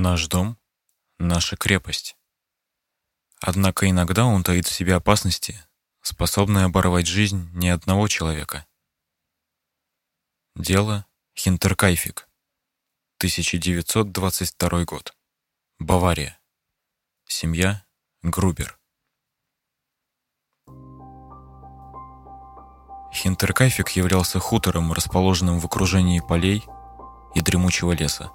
Наш дом — наша крепость. Однако иногда он таит в себе опасности, способные оборвать жизнь ни одного человека. Дело Хинтеркайфик. 1922 год. Бавария. Семья Грубер. Хинтеркайфик являлся хутором, расположенным в окружении полей и дремучего леса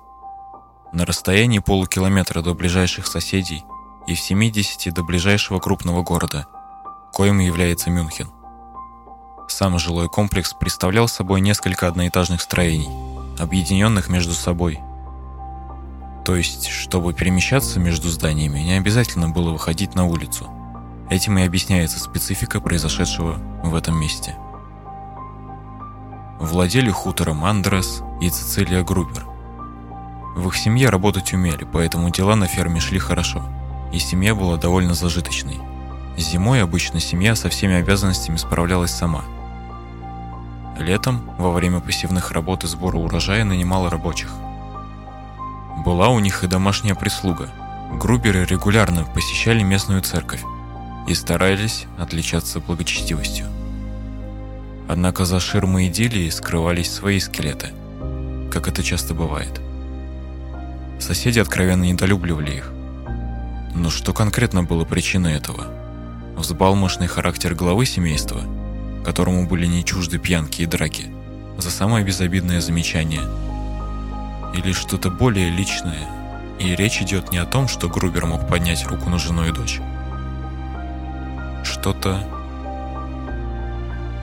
на расстоянии полукилометра до ближайших соседей и в 70 до ближайшего крупного города, коим является Мюнхен. Сам жилой комплекс представлял собой несколько одноэтажных строений, объединенных между собой. То есть, чтобы перемещаться между зданиями, не обязательно было выходить на улицу. Этим и объясняется специфика произошедшего в этом месте. Владели хутором Андрес и Цицилия Грубер. В их семье работать умели, поэтому дела на ферме шли хорошо, и семья была довольно зажиточной. Зимой обычно семья со всеми обязанностями справлялась сама. Летом, во время посевных работ и сбора урожая, нанимала рабочих. Была у них и домашняя прислуга. Груберы регулярно посещали местную церковь и старались отличаться благочестивостью. Однако за ширмой идиллии скрывались свои скелеты, как это часто бывает – Соседи откровенно недолюбливали их. Но что конкретно было причиной этого? Взбалмошный характер главы семейства, которому были не чужды пьянки и драки, за самое безобидное замечание? Или что-то более личное, и речь идет не о том, что Грубер мог поднять руку на жену и дочь. Что-то...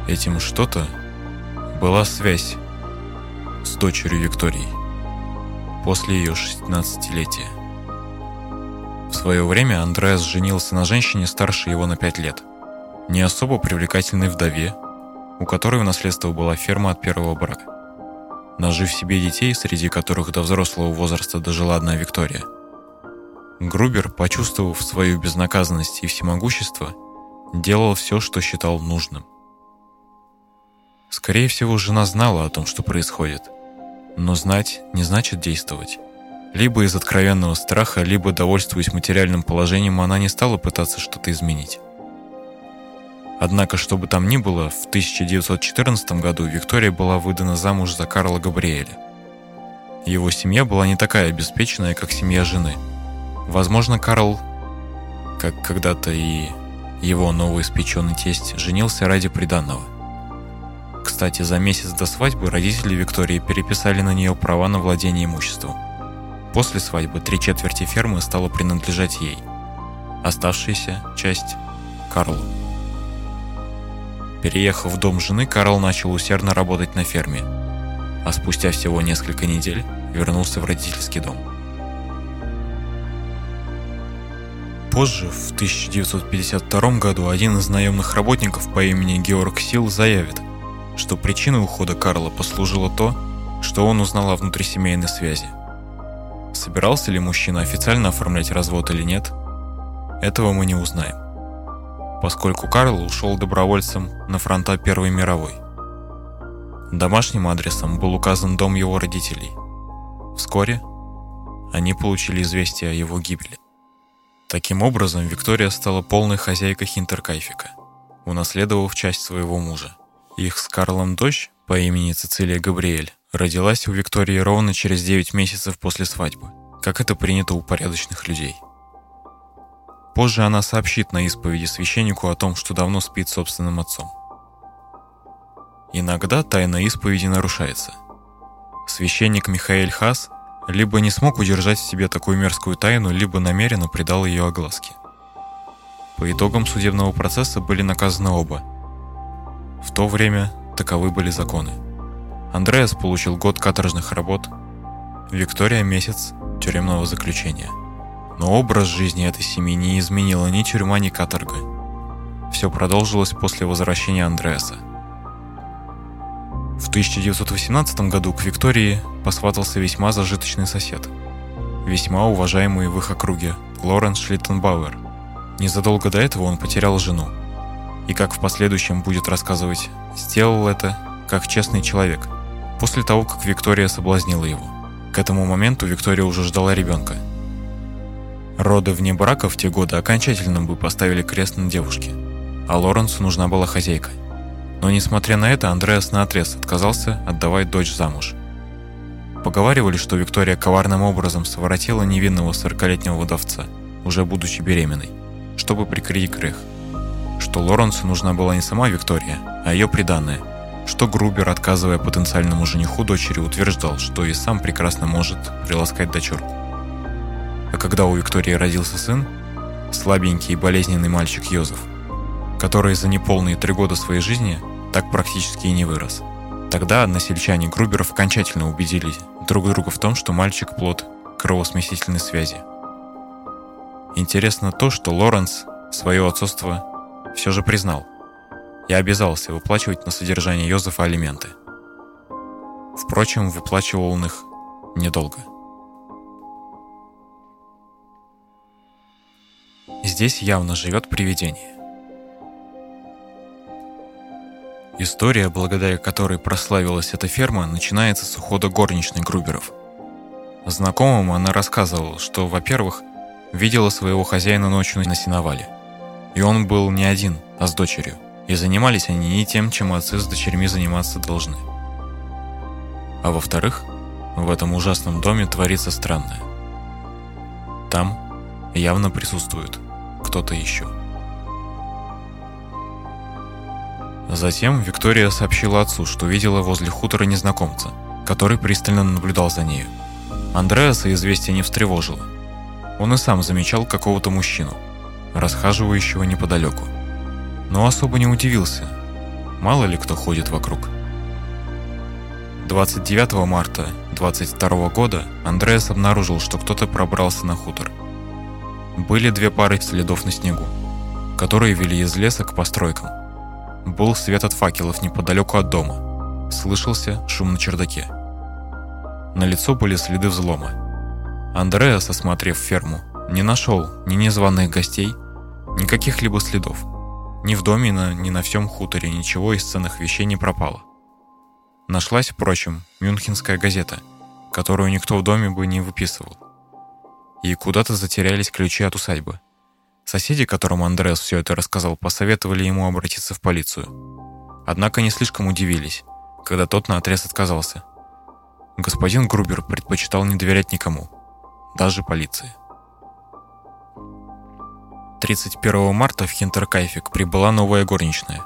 Этим что-то была связь с дочерью Викторией после ее 16-летия. В свое время Андреас женился на женщине старше его на 5 лет, не особо привлекательной вдове, у которой в наследство была ферма от первого брака. Нажив себе детей, среди которых до взрослого возраста дожила одна Виктория, Грубер, почувствовав свою безнаказанность и всемогущество, делал все, что считал нужным. Скорее всего, жена знала о том, что происходит – но знать не значит действовать. Либо из откровенного страха, либо довольствуясь материальным положением, она не стала пытаться что-то изменить. Однако, что бы там ни было, в 1914 году Виктория была выдана замуж за Карла Габриэля. Его семья была не такая обеспеченная, как семья жены. Возможно, Карл, как когда-то и его новоиспеченный тесть, женился ради приданного – кстати, за месяц до свадьбы родители Виктории переписали на нее права на владение имуществом. После свадьбы три четверти фермы стало принадлежать ей. Оставшаяся часть – Карлу. Переехав в дом жены, Карл начал усердно работать на ферме, а спустя всего несколько недель вернулся в родительский дом. Позже, в 1952 году, один из наемных работников по имени Георг Сил заявит – что причиной ухода Карла послужило то, что он узнал о внутрисемейной связи. Собирался ли мужчина официально оформлять развод или нет, этого мы не узнаем, поскольку Карл ушел добровольцем на фронта Первой мировой. Домашним адресом был указан дом его родителей. Вскоре они получили известие о его гибели. Таким образом, Виктория стала полной хозяйкой Хинтеркайфика, унаследовав часть своего мужа. Их с Карлом дочь по имени Цицилия Габриэль родилась у Виктории ровно через 9 месяцев после свадьбы, как это принято у порядочных людей. Позже она сообщит на исповеди священнику о том, что давно спит собственным отцом. Иногда тайна исповеди нарушается. Священник Михаэль Хас либо не смог удержать в себе такую мерзкую тайну, либо намеренно придал ее огласке. По итогам судебного процесса были наказаны оба – в то время таковы были законы. Андреас получил год каторжных работ, Виктория – месяц тюремного заключения. Но образ жизни этой семьи не изменила ни тюрьма, ни каторга. Все продолжилось после возвращения Андреаса. В 1918 году к Виктории посватался весьма зажиточный сосед, весьма уважаемый в их округе Лоренс Шлиттенбауэр. Незадолго до этого он потерял жену, и, как в последующем будет рассказывать, сделал это как честный человек, после того, как Виктория соблазнила его. К этому моменту Виктория уже ждала ребенка, Роды вне брака в те годы окончательно бы поставили крест на девушке, а Лоренсу нужна была хозяйка. Но несмотря на это, Андреас наотрез отказался отдавать дочь замуж. Поговаривали, что Виктория коварным образом своротила невинного 40-летнего вдовца, уже будучи беременной, чтобы прикрыть грех. Что Лоренсу нужна была не сама Виктория, а ее приданное, что Грубер, отказывая потенциальному жениху дочери, утверждал, что и сам прекрасно может приласкать дочерку. А когда у Виктории родился сын, слабенький и болезненный мальчик Йозеф, который за неполные три года своей жизни так практически и не вырос. Тогда односельчане Груберов окончательно убедили друг друга в том, что мальчик – плод кровосмесительной связи. Интересно то, что Лоренс свое отцовство все же признал и обязался выплачивать на содержание Йозефа алименты. Впрочем, выплачивал он их недолго. Здесь явно живет привидение. История, благодаря которой прославилась эта ферма, начинается с ухода горничной Груберов. Знакомым она рассказывала, что, во-первых, видела своего хозяина ночью на сеновале. И он был не один, а с дочерью. И занимались они не тем, чем отцы с дочерьми заниматься должны. А во-вторых, в этом ужасном доме творится странное. Там явно присутствует кто-то еще. Затем Виктория сообщила отцу, что видела возле хутора незнакомца, который пристально наблюдал за нею. Андреаса известие не встревожило. Он и сам замечал какого-то мужчину, расхаживающего неподалеку. Но особо не удивился. Мало ли кто ходит вокруг. 29 марта 22 года Андреас обнаружил, что кто-то пробрался на хутор. Были две пары следов на снегу, которые вели из леса к постройкам. Был свет от факелов неподалеку от дома. Слышался шум на чердаке. На лицо были следы взлома. Андреас, осмотрев ферму, не нашел ни незваных гостей, ни каких-либо следов. Ни в доме, ни на всем хуторе ничего из ценных вещей не пропало. Нашлась, впрочем, мюнхенская газета, которую никто в доме бы не выписывал. И куда-то затерялись ключи от усадьбы. Соседи, которым Андреас все это рассказал, посоветовали ему обратиться в полицию. Однако не слишком удивились, когда тот наотрез отказался. Господин Грубер предпочитал не доверять никому, даже полиции. 31 марта в Хинтеркайфик прибыла новая горничная.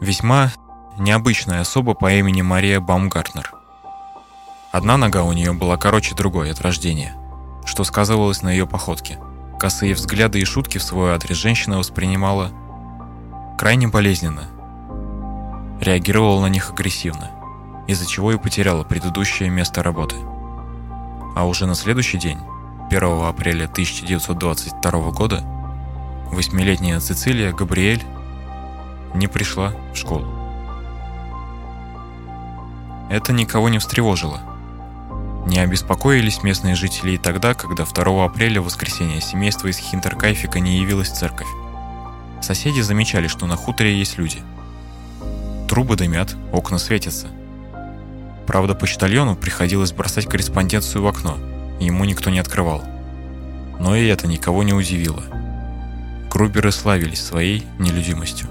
Весьма необычная особа по имени Мария Баумгартнер. Одна нога у нее была короче другой от рождения, что сказывалось на ее походке – Косые взгляды и шутки в свой адрес женщина воспринимала крайне болезненно. Реагировала на них агрессивно, из-за чего и потеряла предыдущее место работы. А уже на следующий день, 1 апреля 1922 года, восьмилетняя Цицилия Габриэль не пришла в школу. Это никого не встревожило – не обеспокоились местные жители и тогда, когда 2 апреля в воскресенье семейство из Хинтеркайфика не явилось в церковь. Соседи замечали, что на хуторе есть люди. Трубы дымят, окна светятся. Правда, почтальону приходилось бросать корреспонденцию в окно, ему никто не открывал. Но и это никого не удивило. Груберы славились своей нелюдимостью.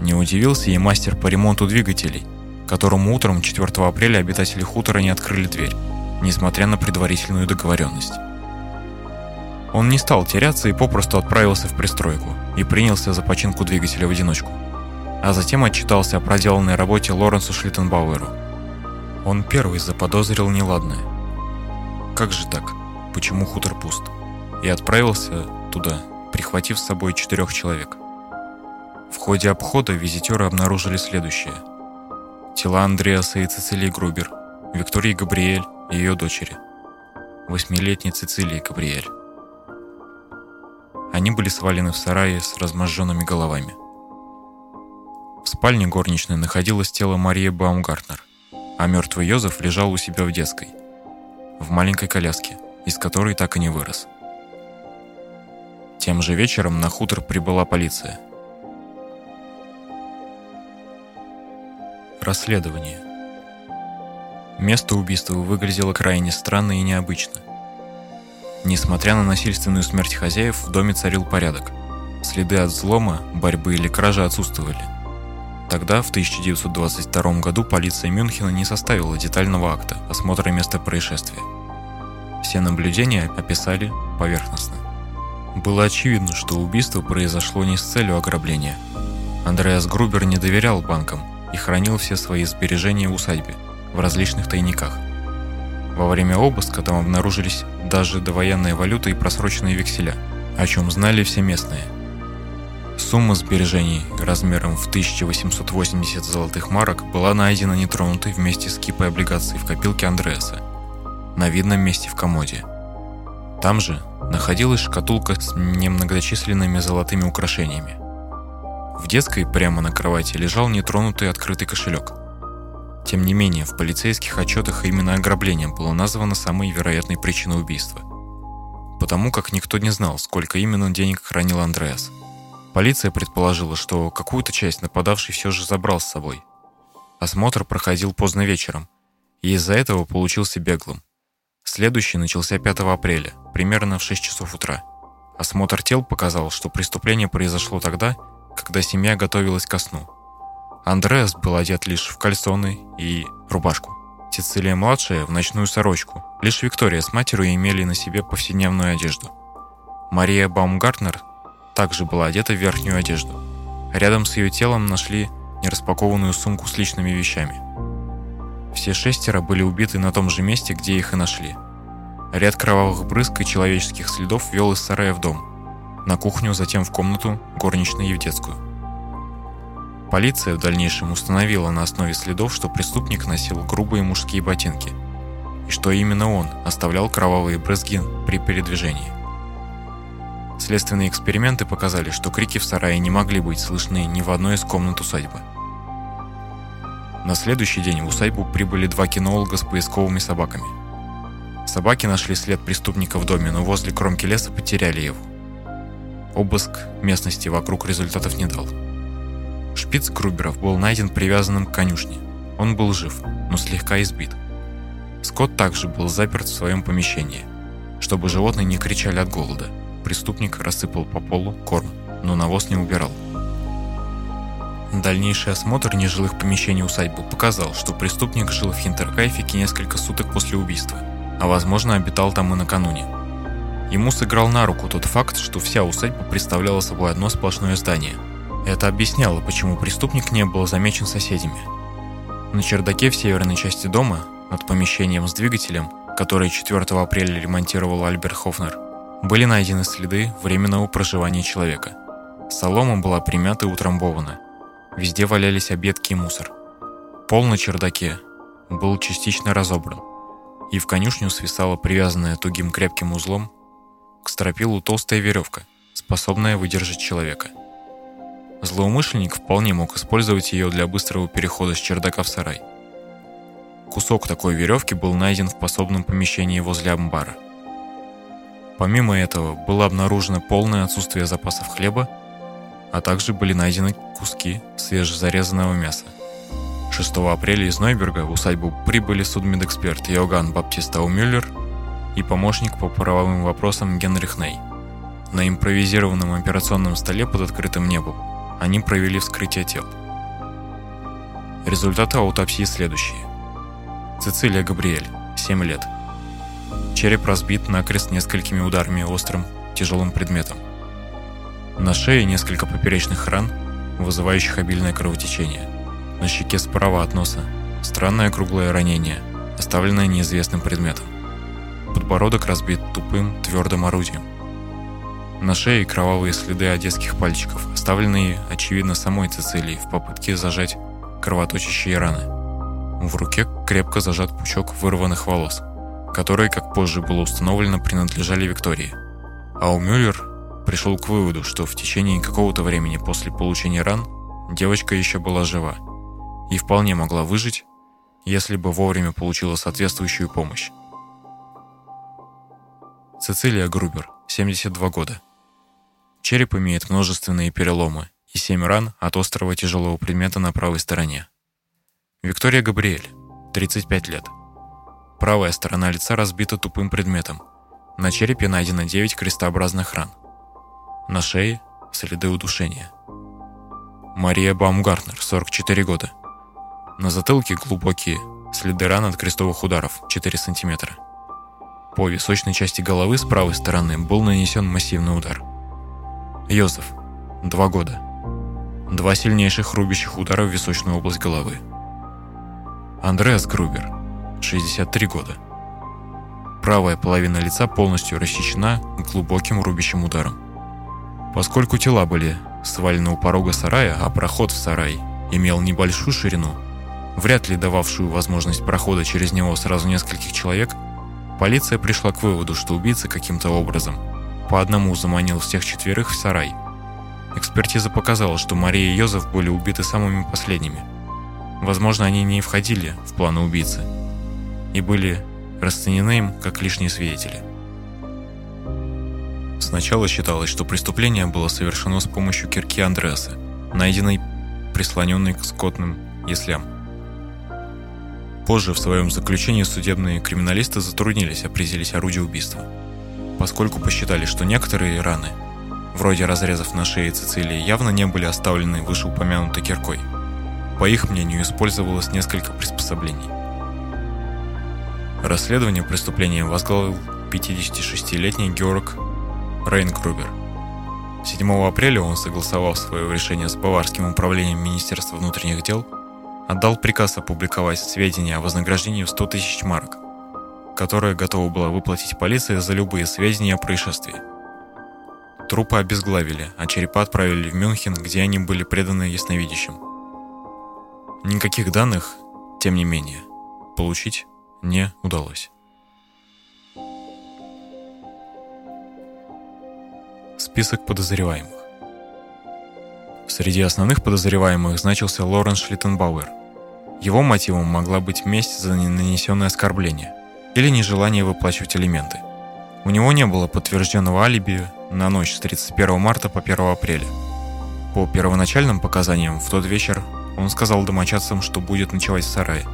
Не удивился и мастер по ремонту двигателей – которому утром 4 апреля обитатели хутора не открыли дверь, несмотря на предварительную договоренность. Он не стал теряться и попросту отправился в пристройку и принялся за починку двигателя в одиночку. А затем отчитался о проделанной работе Лоренсу Шлиттенбауэру. Он первый заподозрил неладное. Как же так? Почему хутор пуст? И отправился туда, прихватив с собой четырех человек. В ходе обхода визитеры обнаружили следующее – Тела Андреаса и Цицилии Грубер, Виктории Габриэль и ее дочери, восьмилетней Цицилии Габриэль. Они были свалены в сарае с разможженными головами. В спальне горничной находилось тело Марии Баумгартнер, а мертвый Йозеф лежал у себя в детской, в маленькой коляске, из которой так и не вырос. Тем же вечером на хутор прибыла полиция – Расследование. Место убийства выглядело крайне странно и необычно. Несмотря на насильственную смерть хозяев, в доме царил порядок. Следы от взлома, борьбы или кражи отсутствовали. Тогда, в 1922 году, полиция Мюнхена не составила детального акта осмотра места происшествия. Все наблюдения описали поверхностно. Было очевидно, что убийство произошло не с целью ограбления. Андреас Грубер не доверял банкам и хранил все свои сбережения в усадьбе, в различных тайниках. Во время обыска там обнаружились даже довоенная валюта и просроченные векселя, о чем знали все местные. Сумма сбережений размером в 1880 золотых марок была найдена нетронутой вместе с кипой облигаций в копилке Андреаса на видном месте в комоде. Там же находилась шкатулка с немногочисленными золотыми украшениями. В детской прямо на кровати лежал нетронутый открытый кошелек. Тем не менее, в полицейских отчетах именно ограбление было названо самой вероятной причиной убийства. Потому как никто не знал, сколько именно денег хранил Андреас. Полиция предположила, что какую-то часть нападавший все же забрал с собой. Осмотр проходил поздно вечером, и из-за этого получился беглым. Следующий начался 5 апреля, примерно в 6 часов утра. Осмотр тел показал, что преступление произошло тогда, когда семья готовилась ко сну. Андреас был одет лишь в кальсоны и рубашку. Цицилия-младшая в ночную сорочку. Лишь Виктория с матерью имели на себе повседневную одежду. Мария Баумгартнер также была одета в верхнюю одежду. Рядом с ее телом нашли нераспакованную сумку с личными вещами – все шестеро были убиты на том же месте, где их и нашли. Ряд кровавых брызг и человеческих следов вел из сарая в дом. На кухню, затем в комнату, горничную и в детскую. Полиция в дальнейшем установила на основе следов, что преступник носил грубые мужские ботинки, и что именно он оставлял кровавые брызги при передвижении. Следственные эксперименты показали, что крики в сарае не могли быть слышны ни в одной из комнат усадьбы. На следующий день в усадьбу прибыли два кинолога с поисковыми собаками. Собаки нашли след преступника в доме, но возле кромки леса потеряли его. Обыск местности вокруг результатов не дал. Шпиц Груберов был найден привязанным к конюшне. Он был жив, но слегка избит. Скотт также был заперт в своем помещении. Чтобы животные не кричали от голода, преступник рассыпал по полу корм, но навоз не убирал. Дальнейший осмотр нежилых помещений усадьбы показал, что преступник жил в Хинтеркайфике несколько суток после убийства, а возможно обитал там и накануне. Ему сыграл на руку тот факт, что вся усадьба представляла собой одно сплошное здание. Это объясняло, почему преступник не был замечен соседями. На чердаке в северной части дома, над помещением с двигателем, который 4 апреля ремонтировал Альберт Хофнер, были найдены следы временного проживания человека. Солома была примята и утрамбована – Везде валялись объедки и мусор. Пол на чердаке был частично разобран, и в конюшню свисала привязанная тугим крепким узлом к стропилу толстая веревка, способная выдержать человека. Злоумышленник вполне мог использовать ее для быстрого перехода с чердака в сарай. Кусок такой веревки был найден в пособном помещении возле амбара. Помимо этого, было обнаружено полное отсутствие запасов хлеба а также были найдены куски свежезарезанного мяса. 6 апреля из Нойберга в усадьбу прибыли судмедэксперт Йоган Баптистау Мюллер и помощник по правовым вопросам Генрих Ней. На импровизированном операционном столе под открытым небом они провели вскрытие тел. Результаты аутопсии следующие. Цицилия Габриэль, 7 лет. Череп разбит накрест несколькими ударами острым, тяжелым предметом. На шее несколько поперечных ран, вызывающих обильное кровотечение. На щеке справа от носа странное круглое ранение, оставленное неизвестным предметом. Подбородок разбит тупым, твердым орудием. На шее кровавые следы одесских пальчиков, оставленные, очевидно, самой Цицилией в попытке зажать кровоточащие раны. В руке крепко зажат пучок вырванных волос, которые, как позже было установлено, принадлежали Виктории. А у Мюллер пришел к выводу, что в течение какого-то времени после получения ран девочка еще была жива и вполне могла выжить, если бы вовремя получила соответствующую помощь. Цицилия Грубер, 72 года. Череп имеет множественные переломы и 7 ран от острого тяжелого предмета на правой стороне. Виктория Габриэль, 35 лет. Правая сторона лица разбита тупым предметом, На черепе найдено 9 крестообразных ран. На шее – следы удушения. Мария Баумгартнер, 44 года. На затылке глубокие следы ран от крестовых ударов, 4 сантиметра. По височной части головы с правой стороны был нанесен массивный удар. Йозеф, 2 года. Два сильнейших рубящих удара в височную область головы. Андреас Грубер, 63 года. Правая половина лица полностью рассечена глубоким рубящим ударом. Поскольку тела были свалены у порога сарая, а проход в сарай имел небольшую ширину, вряд ли дававшую возможность прохода через него сразу нескольких человек, полиция пришла к выводу, что убийца каким-то образом по одному заманил всех четверых в сарай – Экспертиза показала, что Мария и Йозеф были убиты самыми последними. Возможно, они не входили в планы убийцы и были расценены им как лишние свидетели. Сначала считалось, что преступление было совершено с помощью кирки Андреаса, найденной прислоненной к скотным яслям. Позже в своем заключении судебные криминалисты затруднились определить орудие убийства, поскольку посчитали, что некоторые раны – вроде разрезов на шее Цицилии, явно не были оставлены вышеупомянутой киркой. По их мнению, использовалось несколько приспособлений. Расследование преступления возглавил 56-летний Георг Рейнгрубер. 7 апреля он, согласовав свое решение с Баварским управлением Министерства внутренних дел, отдал приказ опубликовать сведения о вознаграждении в 100 тысяч марок, которое готова была выплатить полиция за любые сведения о происшествии. Трупы обезглавили, а черепа отправили в Мюнхен, где они были преданы ясновидящим. Никаких данных, тем не менее, получить не удалось. Список подозреваемых. Среди основных подозреваемых значился Лоренс Шлиттенбауэр. Его мотивом могла быть месть за нанесенное оскорбление или нежелание выплачивать алименты. У него не было подтвержденного алиби на ночь с 31 марта по 1 апреля. По первоначальным показаниям, в тот вечер он сказал домочадцам, что будет ночевать в сарае.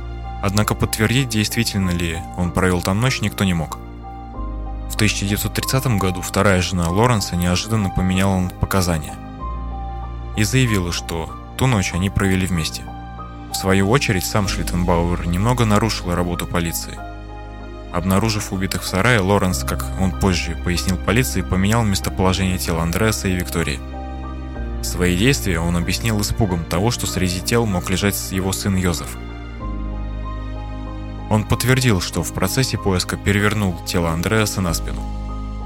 Однако подтвердить, действительно ли он провел там ночь, никто не мог. В 1930 году вторая жена Лоренса неожиданно поменяла показания и заявила, что ту ночь они провели вместе. В свою очередь, сам Шлиттенбауэр немного нарушил работу полиции – Обнаружив убитых в сарае, Лоренс, как он позже пояснил полиции, поменял местоположение тела Андреаса и Виктории. Свои действия он объяснил испугом того, что среди тел мог лежать его сын Йозеф. Он подтвердил, что в процессе поиска перевернул тело Андреаса на спину.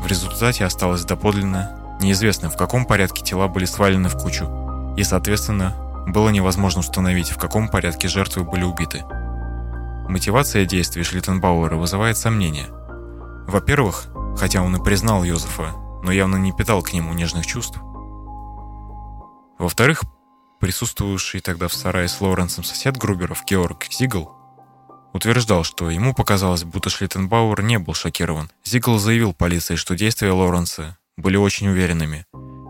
В результате осталось доподлинно неизвестно, в каком порядке тела были свалены в кучу, и, соответственно, было невозможно установить, в каком порядке жертвы были убиты. Мотивация действий Шлиттенбауэра вызывает сомнения. Во-первых, хотя он и признал Йозефа, но явно не питал к нему нежных чувств. Во-вторых, присутствовавший тогда в сарае с Лоренсом сосед Груберов Георг Зигл утверждал, что ему показалось, будто Шлиттенбауэр не был шокирован. Зигл заявил полиции, что действия Лоренса были очень уверенными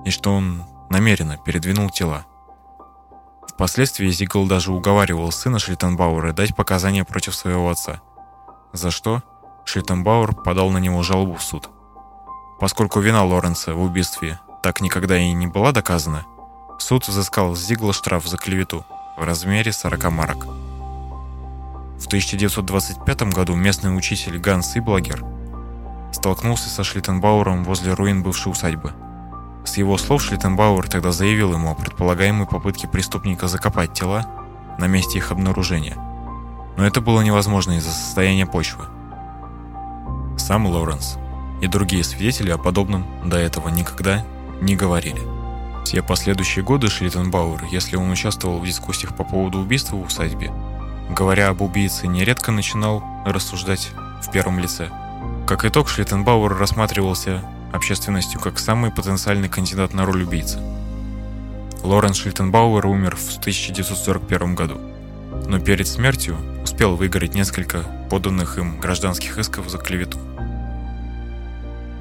и что он намеренно передвинул тела. Впоследствии Зигл даже уговаривал сына Шлиттенбауэра дать показания против своего отца. За что Шлиттенбауэр подал на него жалобу в суд. Поскольку вина Лоренса в убийстве так никогда и не была доказана, суд взыскал с Зигла штраф за клевету в размере 40 марок. В 1925 году местный учитель Ганс Иблагер столкнулся со Шлиттенбауэром возле руин бывшей усадьбы – с его слов Шлиттенбауэр тогда заявил ему о предполагаемой попытке преступника закопать тела на месте их обнаружения. Но это было невозможно из-за состояния почвы. Сам Лоренс и другие свидетели о подобном до этого никогда не говорили. Все последующие годы Шлиттенбауэр, если он участвовал в дискуссиях по поводу убийства в усадьбе, говоря об убийце, нередко начинал рассуждать в первом лице. Как итог, Шлиттенбауэр рассматривался общественностью как самый потенциальный кандидат на роль убийцы. Лоренс Шлиттенбауэр умер в 1941 году, но перед смертью успел выиграть несколько поданных им гражданских исков за клевету.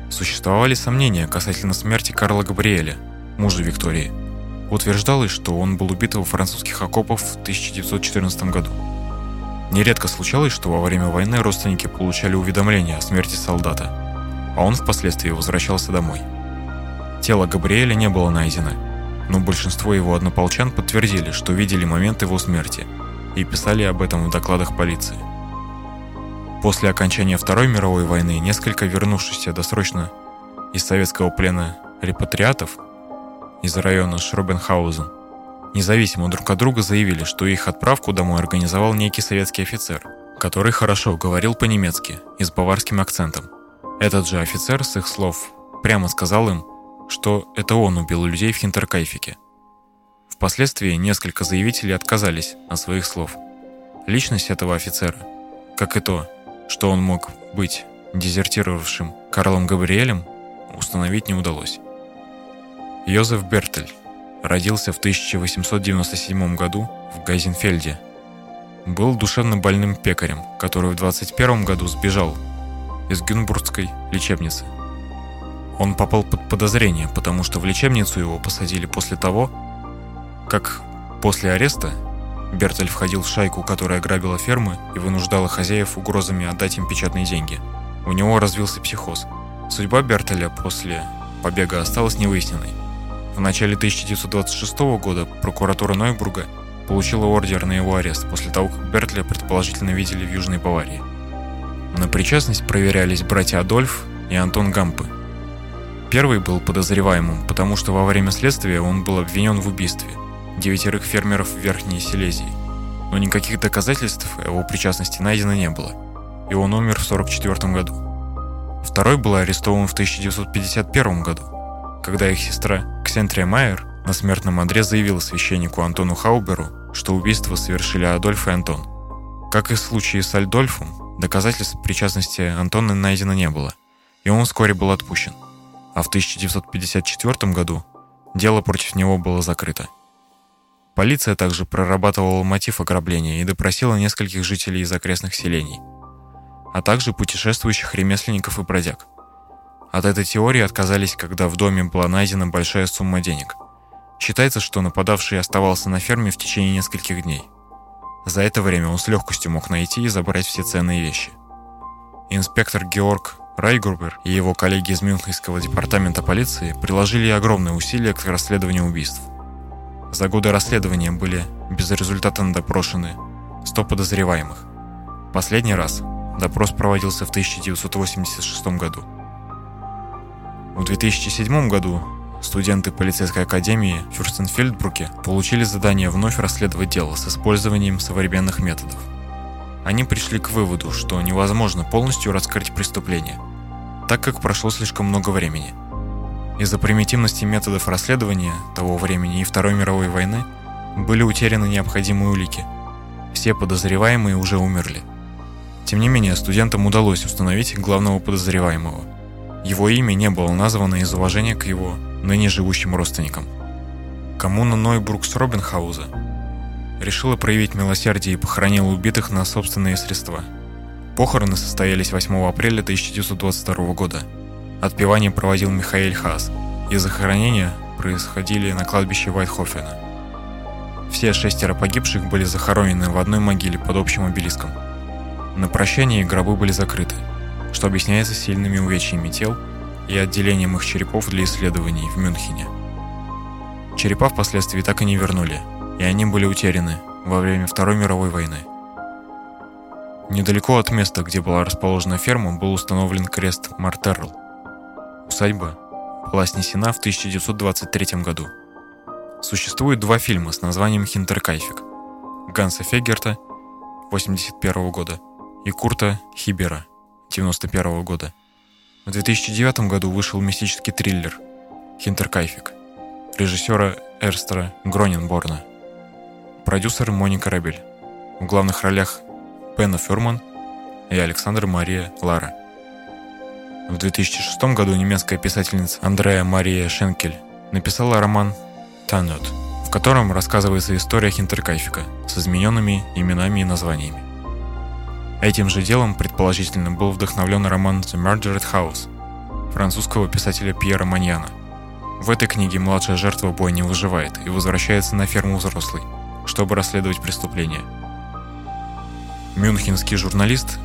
Существовали сомнения касательно смерти Карла Габриэля, мужа Виктории. Утверждалось, что он был убит во французских окопах в 1914 году. Нередко случалось, что во время войны родственники получали уведомления о смерти солдата – а он впоследствии возвращался домой. Тело Габриэля не было найдено, но большинство его однополчан подтвердили, что видели момент его смерти и писали об этом в докладах полиции. После окончания Второй мировой войны несколько вернувшихся досрочно из советского плена репатриатов из района Шробенхаузен независимо друг от друга заявили, что их отправку домой организовал некий советский офицер, который хорошо говорил по-немецки и с баварским акцентом. Этот же офицер, с их слов, прямо сказал им, что это он убил людей в Хинтеркайфике. Впоследствии несколько заявителей отказались от своих слов. Личность этого офицера, как и то, что он мог быть дезертировавшим Карлом Габриэлем, установить не удалось. Йозеф Бертель родился в 1897 году в Гайзенфельде. Был душевно больным пекарем, который в 21 году сбежал из Гюнбургской лечебницы. Он попал под подозрение, потому что в лечебницу его посадили после того, как после ареста Бертель входил в шайку, которая грабила фермы и вынуждала хозяев угрозами отдать им печатные деньги. У него развился психоз. Судьба Бертеля после побега осталась невыясненной. В начале 1926 года прокуратура Нойбурга получила ордер на его арест после того, как Бертля предположительно видели в Южной Баварии. На причастность проверялись братья Адольф и Антон Гампы. Первый был подозреваемым, потому что во время следствия он был обвинен в убийстве девятерых фермеров в Верхней Силезии, но никаких доказательств его причастности найдено не было, и он умер в 1944 году. Второй был арестован в 1951 году, когда их сестра Ксентрия Майер на смертном одре заявила священнику Антону Хауберу, что убийство совершили Адольф и Антон. Как и в случае с Альдольфом, доказательств причастности Антона найдено не было, и он вскоре был отпущен. А в 1954 году дело против него было закрыто. Полиция также прорабатывала мотив ограбления и допросила нескольких жителей из окрестных селений, а также путешествующих ремесленников и бродяг. От этой теории отказались, когда в доме была найдена большая сумма денег. Считается, что нападавший оставался на ферме в течение нескольких дней. За это время он с легкостью мог найти и забрать все ценные вещи. Инспектор Георг Райгрубер и его коллеги из Мюнхенского департамента полиции приложили огромные усилия к расследованию убийств. За годы расследования были безрезультатно допрошены 100 подозреваемых. Последний раз допрос проводился в 1986 году. В 2007 году студенты полицейской академии в Фюрстенфельдбруке получили задание вновь расследовать дело с использованием современных методов. Они пришли к выводу, что невозможно полностью раскрыть преступление, так как прошло слишком много времени. Из-за примитивности методов расследования того времени и Второй мировой войны были утеряны необходимые улики. Все подозреваемые уже умерли. Тем не менее, студентам удалось установить главного подозреваемого – его имя не было названо из уважения к его ныне живущим родственникам. Коммуна Нойбрукс Робинхауза решила проявить милосердие и похоронила убитых на собственные средства. Похороны состоялись 8 апреля 1922 года. Отпевание проводил Михаэль Хаас, и захоронения происходили на кладбище Вайтхофена. Все шестеро погибших были захоронены в одной могиле под общим обелиском. На прощание гробы были закрыты – что объясняется сильными увечьями тел и отделением их черепов для исследований в Мюнхене. Черепа впоследствии так и не вернули, и они были утеряны во время Второй мировой войны. Недалеко от места, где была расположена ферма, был установлен крест Мартерл. Усадьба была снесена в 1923 году. Существует два фильма с названием «Хинтеркайфик» Ганса Фегерта 1981 года и Курта Хибера 1991 года. В 2009 году вышел мистический триллер «Хинтеркайфик» режиссера Эрстера Гроненборна. Продюсер Моника Ребель. В главных ролях Пенна Фюрман и Александр Мария Лара. В 2006 году немецкая писательница Андреа Мария Шенкель написала роман «Танет», в котором рассказывается история Хинтеркайфика с измененными именами и названиями. Этим же делом, предположительно, был вдохновлен роман «The Murdered House» французского писателя Пьера Маньяна. В этой книге младшая жертва боя не выживает и возвращается на ферму взрослый, чтобы расследовать преступление. Мюнхенский журналист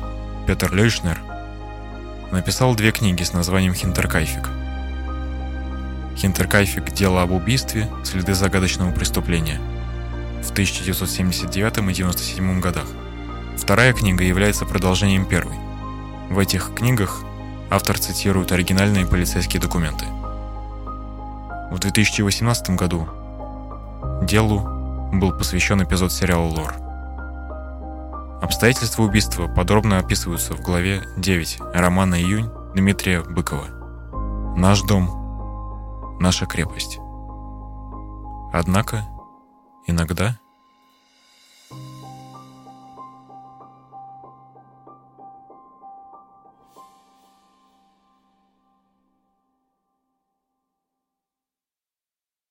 Петер Лейшнер Написал две книги с названием «Хинтеркайфик». «Хинтеркайфик. Дело об убийстве. Следы загадочного преступления» в 1979 и 1997 годах. Вторая книга является продолжением первой. В этих книгах автор цитирует оригинальные полицейские документы. В 2018 году делу был посвящен эпизод сериала «Лор». Обстоятельства убийства подробно описываются в главе 9 романа «Июнь» Дмитрия Быкова. «Наш дом. Наша крепость». Однако, иногда